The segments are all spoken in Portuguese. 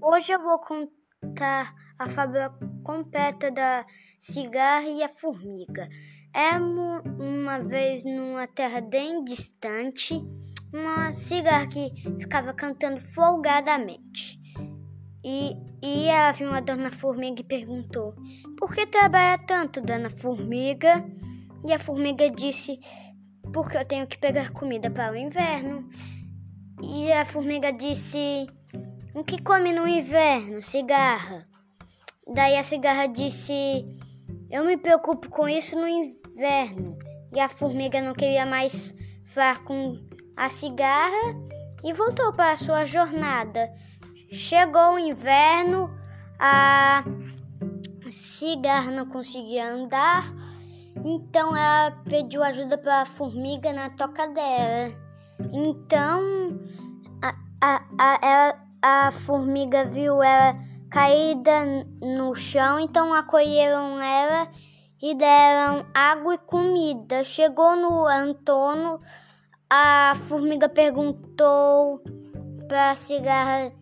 Hoje eu vou contar a fábula completa da cigarra e a formiga. É uma vez numa terra bem distante, uma cigarra que ficava cantando folgadamente. E, e ela viu uma dona formiga e perguntou: Por que trabalha tanto, dona formiga? E a formiga disse: Porque eu tenho que pegar comida para o inverno. E a formiga disse: O que come no inverno? Cigarra. Daí a cigarra disse: Eu me preocupo com isso no inverno. E a formiga não queria mais falar com a cigarra e voltou para a sua jornada. Chegou o inverno, a cigarra não conseguia andar, então ela pediu ajuda para a formiga na toca dela. Então a, a, a, ela, a formiga viu ela caída no chão, então acolheram ela e deram água e comida. Chegou no Antônio, a formiga perguntou para a cigarra,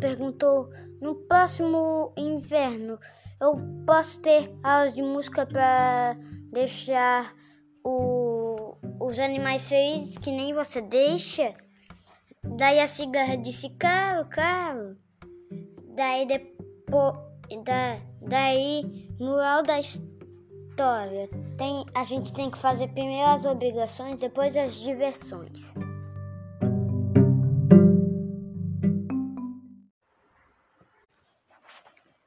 perguntou, no próximo inverno eu posso ter aulas de música para deixar o, os animais felizes que nem você deixa? Daí a cigarra disse, claro, claro. Daí depois, da, daí, moral da história, tem, a gente tem que fazer primeiro as obrigações, depois as diversões.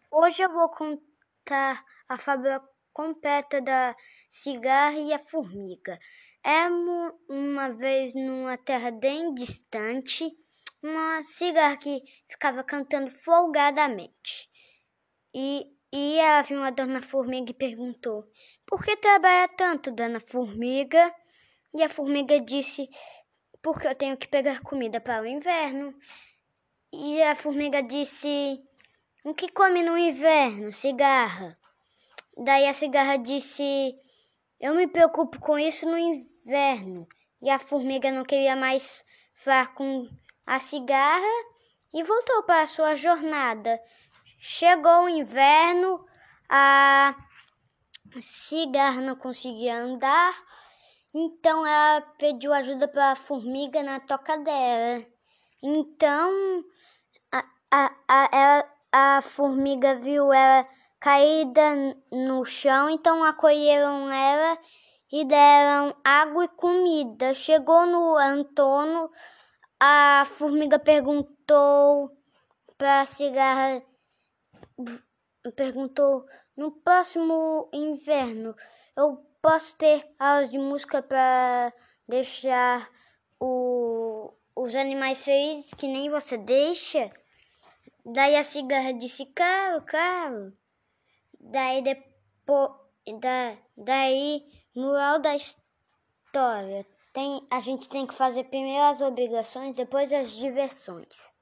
Hoje eu vou contar a fábula completa da cigarra e a formiga. É uma vez numa terra bem distante, uma cigarra que ficava cantando folgadamente. E, e ela viu uma dona formiga e perguntou: Por que trabalha tanto, dona formiga? E a formiga disse: Porque eu tenho que pegar comida para o inverno. E a formiga disse: O que come no inverno? Cigarra. Daí a cigarra disse: Eu me preocupo com isso no inverno. E a formiga não queria mais falar com a cigarra e voltou para a sua jornada. Chegou o inverno, a cigarra não conseguia andar, então ela pediu ajuda para a formiga na toca dela. Então a, a, a, ela, a formiga viu ela caída no chão, então acolheram ela e deram água e comida. Chegou no Antônio a formiga perguntou para a cigarra perguntou no próximo inverno eu posso ter aulas de música para deixar o, os animais felizes que nem você deixa? Daí a cigarra disse, claro, claro. Daí depois, da, daí, moral da história, tem, a gente tem que fazer primeiro as obrigações, depois as diversões.